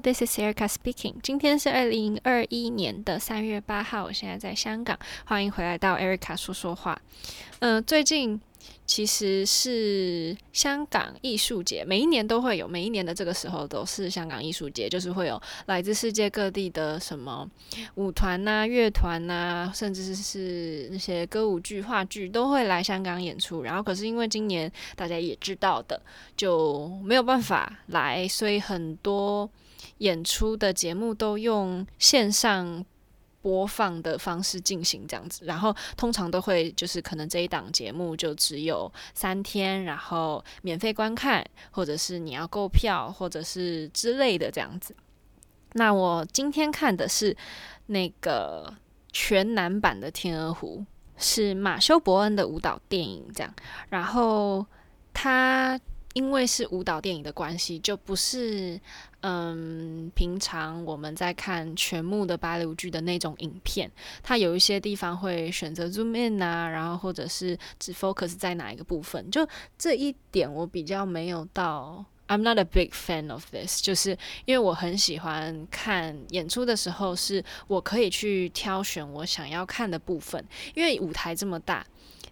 This is Erica speaking。今天是二零二一年的三月八号，我现在在香港，欢迎回来到 Erica 说说话。嗯、最近。其实是香港艺术节，每一年都会有，每一年的这个时候都是香港艺术节，就是会有来自世界各地的什么舞团呐、乐团呐，甚至是那些歌舞剧、话剧都会来香港演出。然后，可是因为今年大家也知道的，就没有办法来，所以很多演出的节目都用线上。播放的方式进行这样子，然后通常都会就是可能这一档节目就只有三天，然后免费观看，或者是你要购票，或者是之类的这样子。那我今天看的是那个全男版的《天鹅湖》，是马修·伯恩的舞蹈电影这样，然后他。因为是舞蹈电影的关系，就不是嗯平常我们在看全幕的芭蕾舞剧的那种影片。它有一些地方会选择 zoom in 啊，然后或者是只 focus 在哪一个部分。就这一点我比较没有到，I'm not a big fan of this。就是因为我很喜欢看演出的时候，是我可以去挑选我想要看的部分，因为舞台这么大。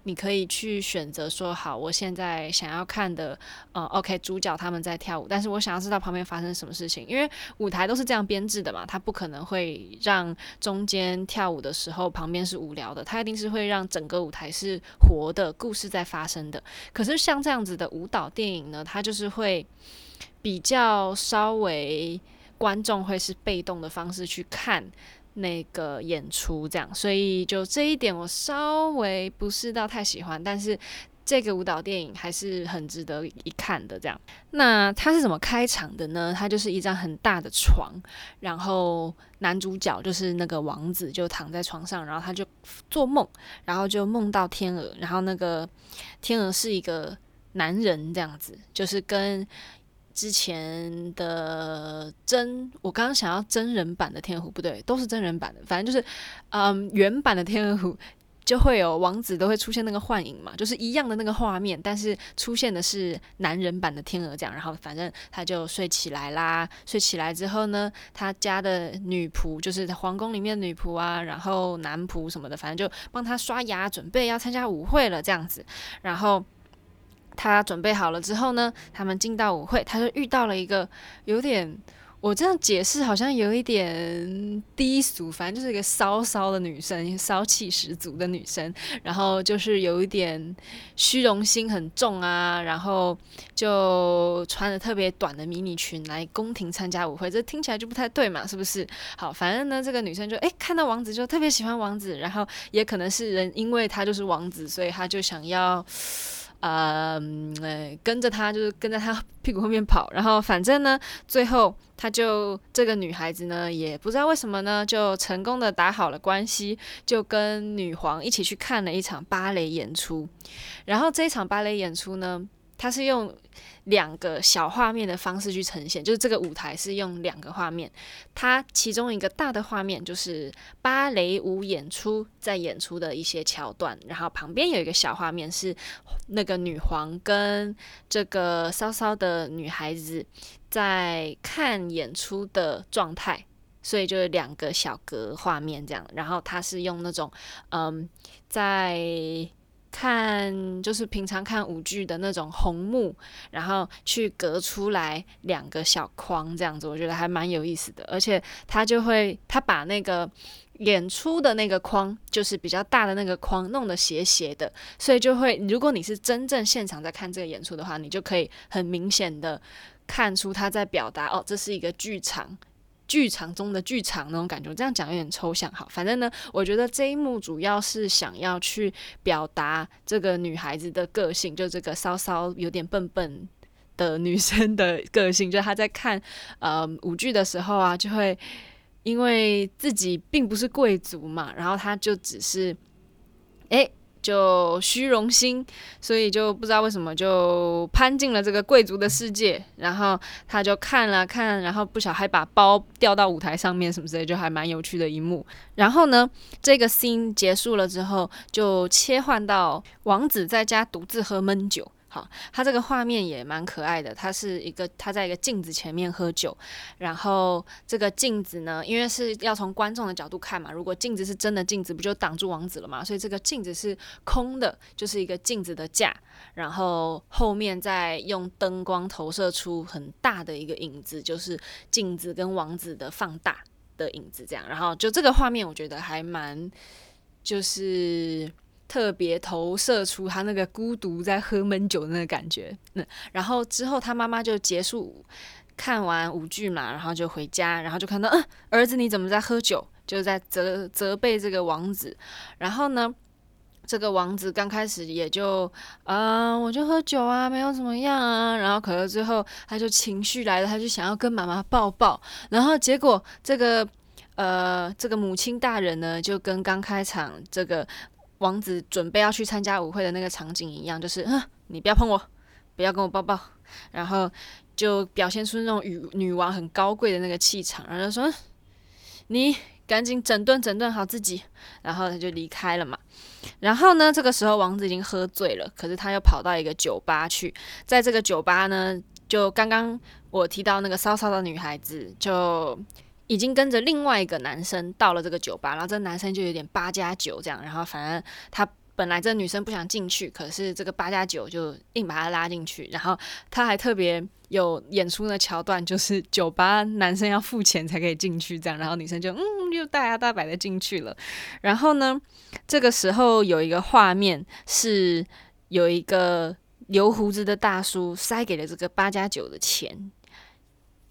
你可以去选择说好，我现在想要看的，呃，OK，主角他们在跳舞，但是我想要知道旁边发生什么事情，因为舞台都是这样编制的嘛，它不可能会让中间跳舞的时候旁边是无聊的，它一定是会让整个舞台是活的，故事在发生的。可是像这样子的舞蹈电影呢，它就是会比较稍微观众会是被动的方式去看。那个演出这样，所以就这一点我稍微不是到太喜欢，但是这个舞蹈电影还是很值得一看的这样。那它是怎么开场的呢？它就是一张很大的床，然后男主角就是那个王子就躺在床上，然后他就做梦，然后就梦到天鹅，然后那个天鹅是一个男人这样子，就是跟。之前的真，我刚刚想要真人版的天鹅湖，不对，都是真人版的。反正就是，嗯，原版的天鹅湖就会有王子都会出现那个幻影嘛，就是一样的那个画面，但是出现的是男人版的天鹅这样。然后反正他就睡起来啦，睡起来之后呢，他家的女仆就是皇宫里面女仆啊，然后男仆什么的，反正就帮他刷牙，准备要参加舞会了这样子，然后。他准备好了之后呢，他们进到舞会，他就遇到了一个有点，我这样解释好像有一点低俗，反正就是一个骚骚的女生，骚气十足的女生，然后就是有一点虚荣心很重啊，然后就穿着特别短的迷你裙来宫廷参加舞会，这听起来就不太对嘛，是不是？好，反正呢，这个女生就诶看到王子就特别喜欢王子，然后也可能是人，因为他就是王子，所以他就想要。呃，跟着他就是跟在他屁股后面跑，然后反正呢，最后他就这个女孩子呢，也不知道为什么呢，就成功的打好了关系，就跟女皇一起去看了一场芭蕾演出，然后这一场芭蕾演出呢，它是用。两个小画面的方式去呈现，就是这个舞台是用两个画面，它其中一个大的画面就是芭蕾舞演出在演出的一些桥段，然后旁边有一个小画面是那个女皇跟这个骚骚的女孩子在看演出的状态，所以就是两个小格画面这样，然后它是用那种嗯在。看，就是平常看舞剧的那种红幕，然后去隔出来两个小框这样子，我觉得还蛮有意思的。而且他就会，他把那个演出的那个框，就是比较大的那个框弄得斜斜的，所以就会，如果你是真正现场在看这个演出的话，你就可以很明显的看出他在表达，哦，这是一个剧场。剧场中的剧场那种感觉，这样讲有点抽象。好，反正呢，我觉得这一幕主要是想要去表达这个女孩子的个性，就这个稍稍有点笨笨的女生的个性，就她在看呃舞剧的时候啊，就会因为自己并不是贵族嘛，然后她就只是诶。就虚荣心，所以就不知道为什么就攀进了这个贵族的世界，然后他就看了看，然后不小还把包掉到舞台上面什么之类，就还蛮有趣的一幕。然后呢，这个 scene 结束了之后，就切换到王子在家独自喝闷酒。好，他这个画面也蛮可爱的。他是一个他在一个镜子前面喝酒，然后这个镜子呢，因为是要从观众的角度看嘛，如果镜子是真的镜子，不就挡住王子了嘛？所以这个镜子是空的，就是一个镜子的架，然后后面再用灯光投射出很大的一个影子，就是镜子跟王子的放大的影子这样。然后就这个画面，我觉得还蛮就是。特别投射出他那个孤独在喝闷酒的那个感觉，嗯，然后之后他妈妈就结束看完舞剧嘛，然后就回家，然后就看到，嗯，儿子你怎么在喝酒？就在责责备这个王子。然后呢，这个王子刚开始也就，啊、我就喝酒啊，没有怎么样啊。然后可是最后他就情绪来了，他就想要跟妈妈抱抱。然后结果这个，呃，这个母亲大人呢，就跟刚开场这个。王子准备要去参加舞会的那个场景一样，就是，哼，你不要碰我，不要跟我抱抱，然后就表现出那种女女王很高贵的那个气场，然后就说，你赶紧整顿整顿好自己，然后他就离开了嘛。然后呢，这个时候王子已经喝醉了，可是他又跑到一个酒吧去，在这个酒吧呢，就刚刚我提到那个骚骚的女孩子就。已经跟着另外一个男生到了这个酒吧，然后这男生就有点八加九这样，然后反正他本来这女生不想进去，可是这个八加九就硬把他拉进去，然后他还特别有演出的桥段，就是酒吧男生要付钱才可以进去这样，然后女生就嗯又大摇大摆的进去了，然后呢，这个时候有一个画面是有一个留胡子的大叔塞给了这个八加九的钱。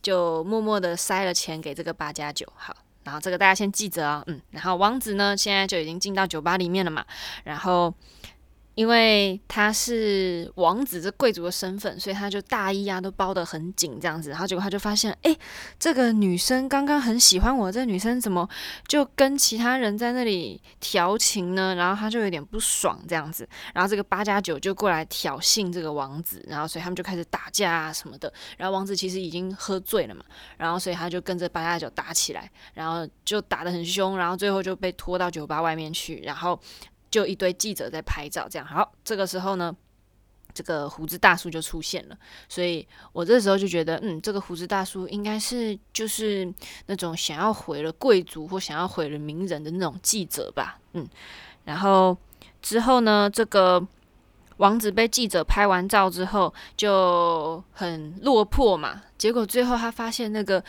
就默默的塞了钱给这个八加九，好，然后这个大家先记着啊、嗯，然后王子呢，现在就已经进到酒吧里面了嘛，然后。因为他是王子这贵族的身份，所以他就大衣啊都包得很紧这样子。然后结果他就发现，哎，这个女生刚刚很喜欢我，这女生怎么就跟其他人在那里调情呢？然后他就有点不爽这样子。然后这个八加九就过来挑衅这个王子，然后所以他们就开始打架啊什么的。然后王子其实已经喝醉了嘛，然后所以他就跟着八加九打起来，然后就打得很凶，然后最后就被拖到酒吧外面去，然后。就一堆记者在拍照，这样好。这个时候呢，这个胡子大叔就出现了，所以我这时候就觉得，嗯，这个胡子大叔应该是就是那种想要毁了贵族或想要毁了名人的那种记者吧，嗯。然后之后呢，这个王子被记者拍完照之后就很落魄嘛，结果最后他发现那个。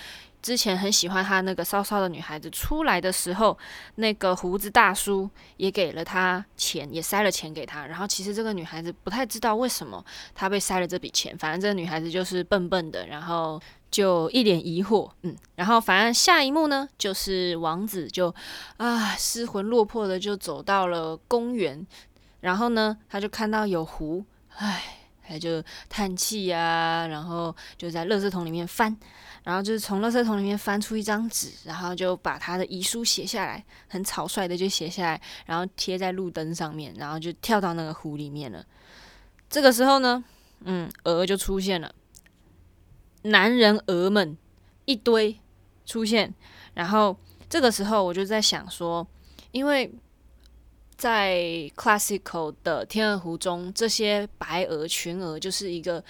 之前很喜欢他那个骚骚的女孩子出来的时候，那个胡子大叔也给了他钱，也塞了钱给他。然后其实这个女孩子不太知道为什么她被塞了这笔钱，反正这个女孩子就是笨笨的，然后就一脸疑惑，嗯。然后反正下一幕呢，就是王子就啊失魂落魄的就走到了公园，然后呢他就看到有湖，唉，他就叹气呀，然后就在垃圾桶里面翻。然后就是从垃圾桶里面翻出一张纸，然后就把他的遗书写下来，很草率的就写下来，然后贴在路灯上面，然后就跳到那个湖里面了。这个时候呢，嗯，鹅就出现了，男人鹅们一堆出现，然后这个时候我就在想说，因为在 classical 的天鹅湖中，这些白鹅群鹅就是一个。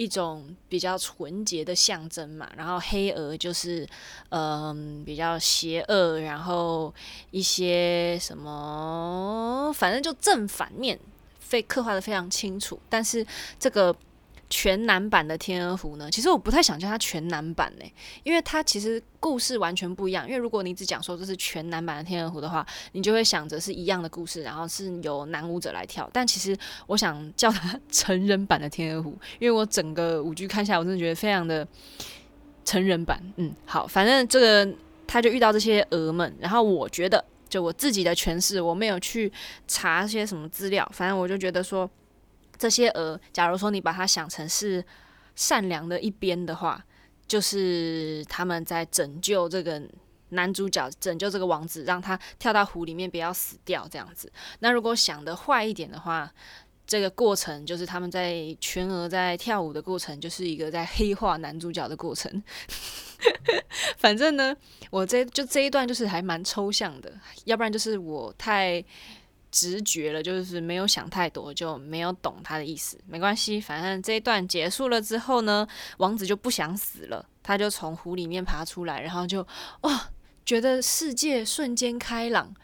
一种比较纯洁的象征嘛，然后黑鹅就是，嗯，比较邪恶，然后一些什么，反正就正反面，非刻画的非常清楚，但是这个。全男版的天鹅湖呢，其实我不太想叫它全男版嘞，因为它其实故事完全不一样。因为如果你只讲说这是全男版的天鹅湖的话，你就会想着是一样的故事，然后是由男舞者来跳。但其实我想叫它成人版的天鹅湖，因为我整个舞剧看下来，我真的觉得非常的成人版。嗯，好，反正这个他就遇到这些鹅们，然后我觉得就我自己的诠释，我没有去查些什么资料，反正我就觉得说。这些鹅，假如说你把它想成是善良的一边的话，就是他们在拯救这个男主角，拯救这个王子，让他跳到湖里面不要死掉这样子。那如果想的坏一点的话，这个过程就是他们在全鹅在跳舞的过程，就是一个在黑化男主角的过程。反正呢，我这就这一段就是还蛮抽象的，要不然就是我太。直觉了，就是没有想太多，就没有懂他的意思。没关系，反正这一段结束了之后呢，王子就不想死了，他就从湖里面爬出来，然后就哇、觉得世界瞬间开朗。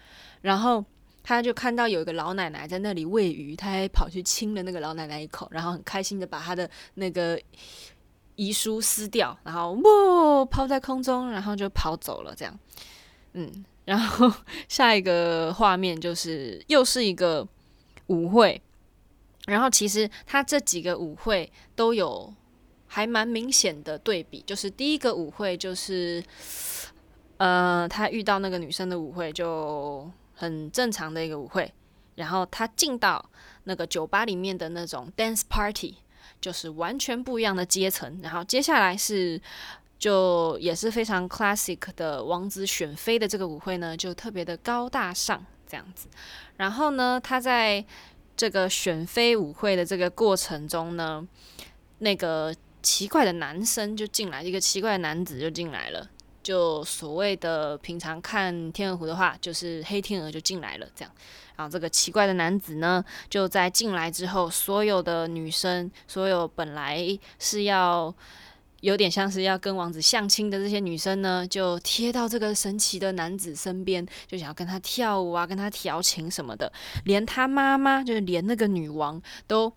然后他就看到有一个老奶奶在那里喂鱼，他还跑去亲了那个老奶奶一口，然后很开心的把他的那个遗书撕掉，然后哇抛在空中，然后就跑走了。这样，嗯。然后 下一个画面就是又是一个舞会，然后其实他这几个舞会都有还蛮明显的对比，就是第一个舞会就是，呃，他遇到那个女生的舞会就很正常的一个舞会，然后他进到那个酒吧里面的那种 dance party，就是完全不一样的阶层，然后接下来是。就也是非常 classic 的王子选妃的这个舞会呢，就特别的高大上这样子。然后呢，他在这个选妃舞会的这个过程中呢，那个奇怪的男生就进来，一个奇怪的男子就进来了。就所谓的平常看天鹅湖的话，就是黑天鹅就进来了这样。然后这个奇怪的男子呢，就在进来之后，所有的女生，所有本来是要。有点像是要跟王子相亲的这些女生呢，就贴到这个神奇的男子身边，就想要跟他跳舞啊，跟他调情什么的。连他妈妈，就是连那个女王，都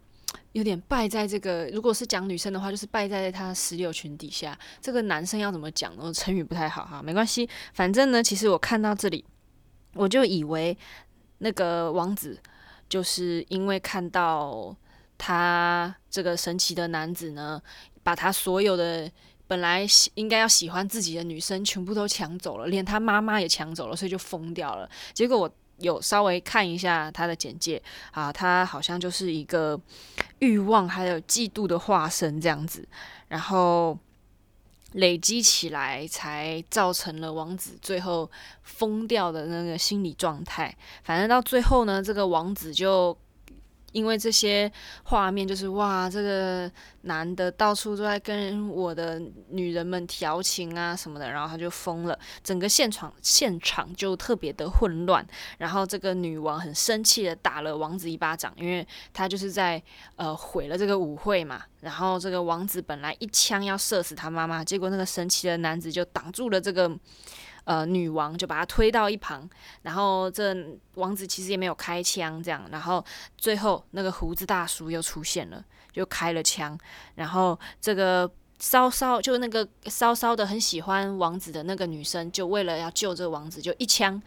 有点败在这个。如果是讲女生的话，就是败在他石榴裙底下。这个男生要怎么讲呢？成语不太好哈，没关系。反正呢，其实我看到这里，我就以为那个王子就是因为看到他这个神奇的男子呢。把他所有的本来应该要喜欢自己的女生全部都抢走了，连他妈妈也抢走了，所以就疯掉了。结果我有稍微看一下他的简介啊，他好像就是一个欲望还有嫉妒的化身这样子，然后累积起来才造成了王子最后疯掉的那个心理状态。反正到最后呢，这个王子就。因为这些画面就是哇，这个男的到处都在跟我的女人们调情啊什么的，然后他就疯了，整个现场现场就特别的混乱。然后这个女王很生气的打了王子一巴掌，因为他就是在呃毁了这个舞会嘛。然后这个王子本来一枪要射死他妈妈，结果那个神奇的男子就挡住了这个。呃，女王就把他推到一旁，然后这王子其实也没有开枪，这样，然后最后那个胡子大叔又出现了，就开了枪，然后这个稍稍就那个稍稍的很喜欢王子的那个女生，就为了要救这个王子，就一枪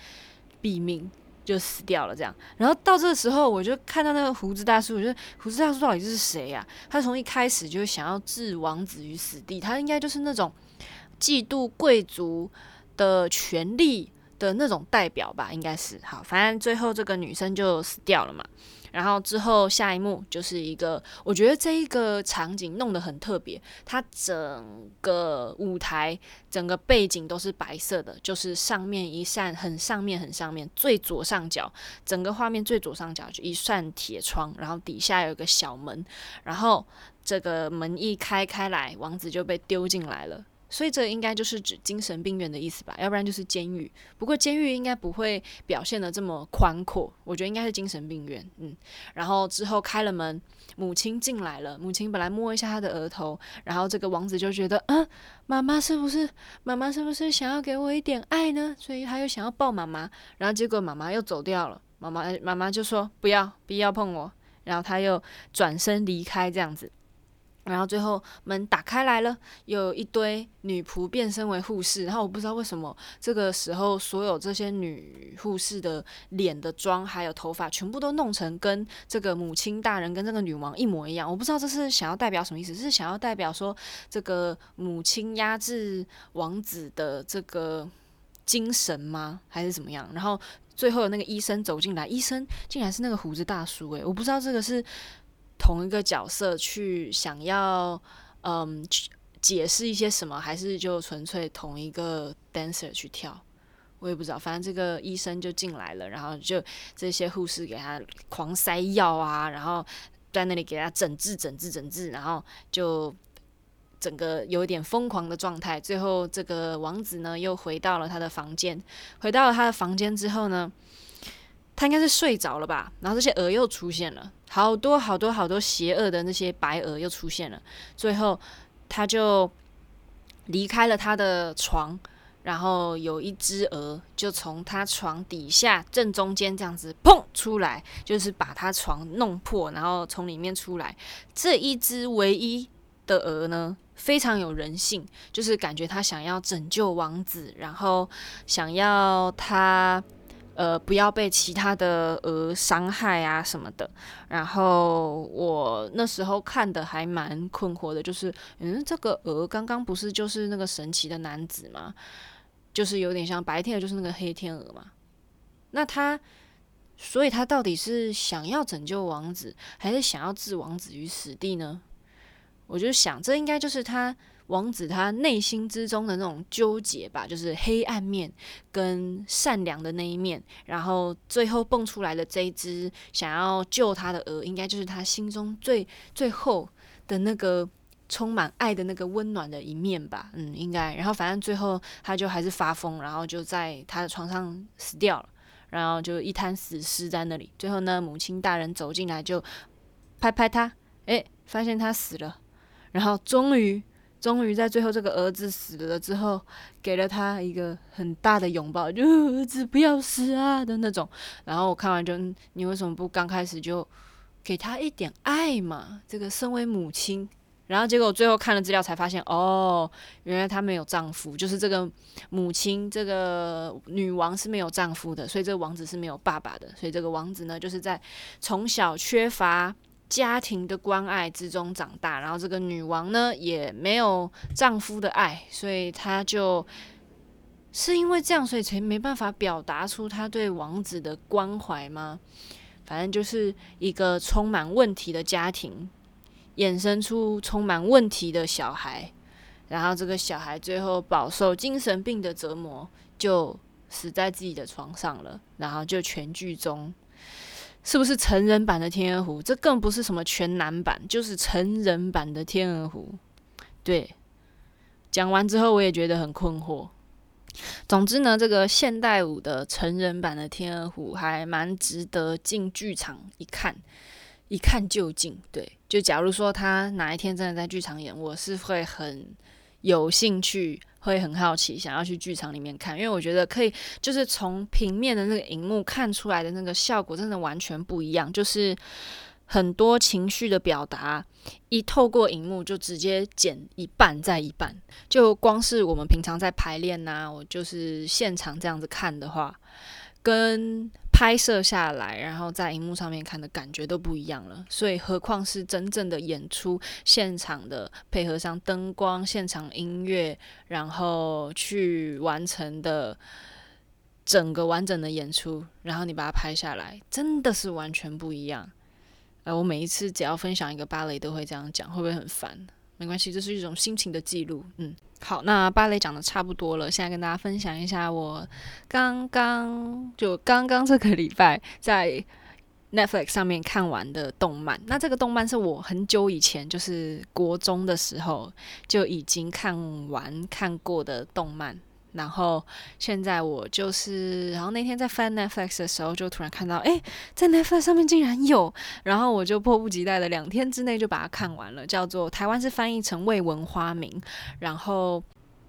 毙命，就死掉了，这样。然后到这个时候，我就看到那个胡子大叔，我觉得胡子大叔到底是谁呀？他从一开始就想要置王子于死地，他应该就是那种嫉妒贵族。的权利的那种代表吧，应该是好。反正最后这个女生就死掉了嘛。然后之后下一幕就是一个，我觉得这一个场景弄得很特别。它整个舞台、整个背景都是白色的，就是上面一扇很上面、很上面最左上角，整个画面最左上角就一扇铁窗，然后底下有个小门，然后这个门一开开来，王子就被丢进来了。所以这应该就是指精神病院的意思吧，要不然就是监狱。不过监狱应该不会表现得这么宽阔，我觉得应该是精神病院。嗯，然后之后开了门，母亲进来了。母亲本来摸一下他的额头，然后这个王子就觉得，嗯，妈妈是不是妈妈是不是想要给我一点爱呢？所以他又想要抱妈妈，然后结果妈妈又走掉了。妈妈妈妈就说不要，不要碰我，然后他又转身离开，这样子。然后最后门打开来了，有一堆女仆变身为护士。然后我不知道为什么这个时候所有这些女护士的脸的妆还有头发全部都弄成跟这个母亲大人跟这个女王一模一样。我不知道这是想要代表什么意思，是想要代表说这个母亲压制王子的这个精神吗？还是怎么样？然后最后那个医生走进来，医生竟然是那个胡子大叔诶，我不知道这个是。同一个角色去想要，嗯，解释一些什么，还是就纯粹同一个 dancer 去跳，我也不知道。反正这个医生就进来了，然后就这些护士给他狂塞药啊，然后在那里给他整治、整治、整治，然后就整个有点疯狂的状态。最后这个王子呢，又回到了他的房间，回到了他的房间之后呢，他应该是睡着了吧？然后这些鹅又出现了，好多好多好多邪恶的那些白鹅又出现了。最后，他就离开了他的床，然后有一只鹅就从他床底下正中间这样子砰出来，就是把他床弄破，然后从里面出来。这一只唯一的鹅呢，非常有人性，就是感觉他想要拯救王子，然后想要他。呃，不要被其他的鹅伤害啊什么的。然后我那时候看的还蛮困惑的，就是嗯，这个鹅刚刚不是就是那个神奇的男子吗？就是有点像白天的，就是那个黑天鹅嘛。那他，所以他到底是想要拯救王子，还是想要置王子于死地呢？我就想，这应该就是他。王子他内心之中的那种纠结吧，就是黑暗面跟善良的那一面，然后最后蹦出来的这一只想要救他的鹅，应该就是他心中最最后的那个充满爱的那个温暖的一面吧。嗯，应该。然后反正最后他就还是发疯，然后就在他的床上死掉了，然后就一滩死尸在那里。最后呢，母亲大人走进来就拍拍他，诶，发现他死了，然后终于。终于在最后，这个儿子死了之后，给了他一个很大的拥抱，就儿子不要死啊的那种。然后我看完就，你为什么不刚开始就给他一点爱嘛？这个身为母亲，然后结果最后看了资料才发现，哦，原来她没有丈夫，就是这个母亲，这个女王是没有丈夫的，所以这个王子是没有爸爸的，所以这个王子呢，就是在从小缺乏。家庭的关爱之中长大，然后这个女王呢也没有丈夫的爱，所以她就是因为这样，所以才没办法表达出她对王子的关怀吗？反正就是一个充满问题的家庭，衍生出充满问题的小孩，然后这个小孩最后饱受精神病的折磨，就死在自己的床上了，然后就全剧终。是不是成人版的天鹅湖？这更不是什么全男版，就是成人版的天鹅湖。对，讲完之后我也觉得很困惑。总之呢，这个现代舞的成人版的天鹅湖还蛮值得进剧场一看，一看究竟。对，就假如说他哪一天真的在剧场演，我是会很有兴趣。会很好奇，想要去剧场里面看，因为我觉得可以，就是从平面的那个荧幕看出来的那个效果，真的完全不一样。就是很多情绪的表达，一透过荧幕就直接剪一半再一半。就光是我们平常在排练呐、我就是现场这样子看的话，跟拍摄下来，然后在荧幕上面看的感觉都不一样了，所以何况是真正的演出现场的配合上灯光、现场音乐，然后去完成的整个完整的演出，然后你把它拍下来，真的是完全不一样。呃，我每一次只要分享一个芭蕾，都会这样讲，会不会很烦？没关系，这是一种心情的记录，嗯。好，那芭蕾讲的差不多了，现在跟大家分享一下我刚刚就刚刚这个礼拜在 Netflix 上面看完的动漫。那这个动漫是我很久以前，就是国中的时候就已经看完看过的动漫。然后现在我就是，然后那天在翻 Netflix 的时候，就突然看到，哎，在 Netflix 上面竟然有，然后我就迫不及待的两天之内就把它看完了，叫做台湾是翻译成未闻花名，然后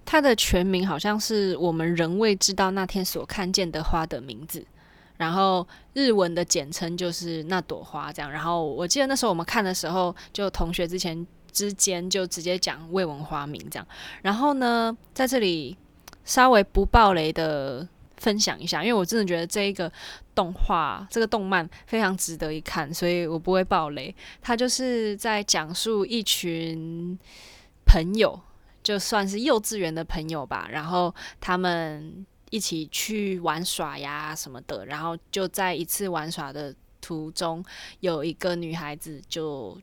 它的全名好像是我们仍未知道那天所看见的花的名字，然后日文的简称就是那朵花这样，然后我记得那时候我们看的时候，就同学之前之间就直接讲未闻花名这样，然后呢，在这里。稍微不爆雷的分享一下，因为我真的觉得这一个动画、这个动漫非常值得一看，所以我不会爆雷。它就是在讲述一群朋友，就算是幼稚园的朋友吧，然后他们一起去玩耍呀什么的，然后就在一次玩耍的途中，有一个女孩子就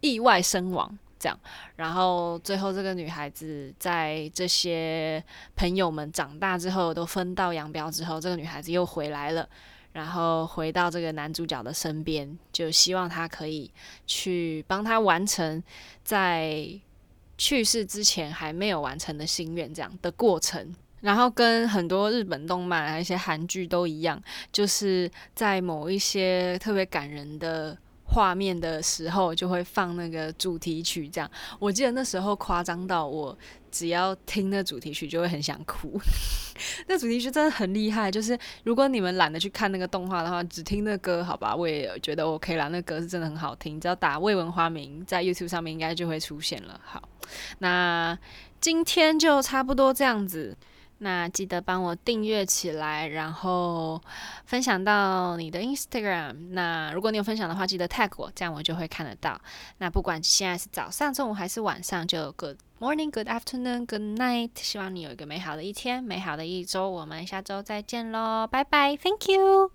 意外身亡。这样，然后最后这个女孩子在这些朋友们长大之后，都分道扬镳之后，这个女孩子又回来了，然后回到这个男主角的身边，就希望他可以去帮他完成在去世之前还没有完成的心愿，这样的过程。然后跟很多日本动漫啊、一些韩剧都一样，就是在某一些特别感人的画面的时候，就会放那个主题曲。这样，我记得那时候夸张到我只要听那主题曲就会很想哭。那主题曲真的很厉害，就是如果你们懒得去看那个动画的话，只听那歌，好吧，我也觉得 OK 啦。那歌是真的很好听，只要打未闻花名在 YouTube 上面，应该就会出现了。好，那今天就差不多这样子。那记得帮我订阅起来然后分享到你的 instagram 那如果你有分享的话记得 tag 我这样我就会看得到。那不管现在是早上中午还是晚上就 good morning good afternoon good night 希望你有一个美好的一天美好的一周。我们下周再见喽拜拜 thank you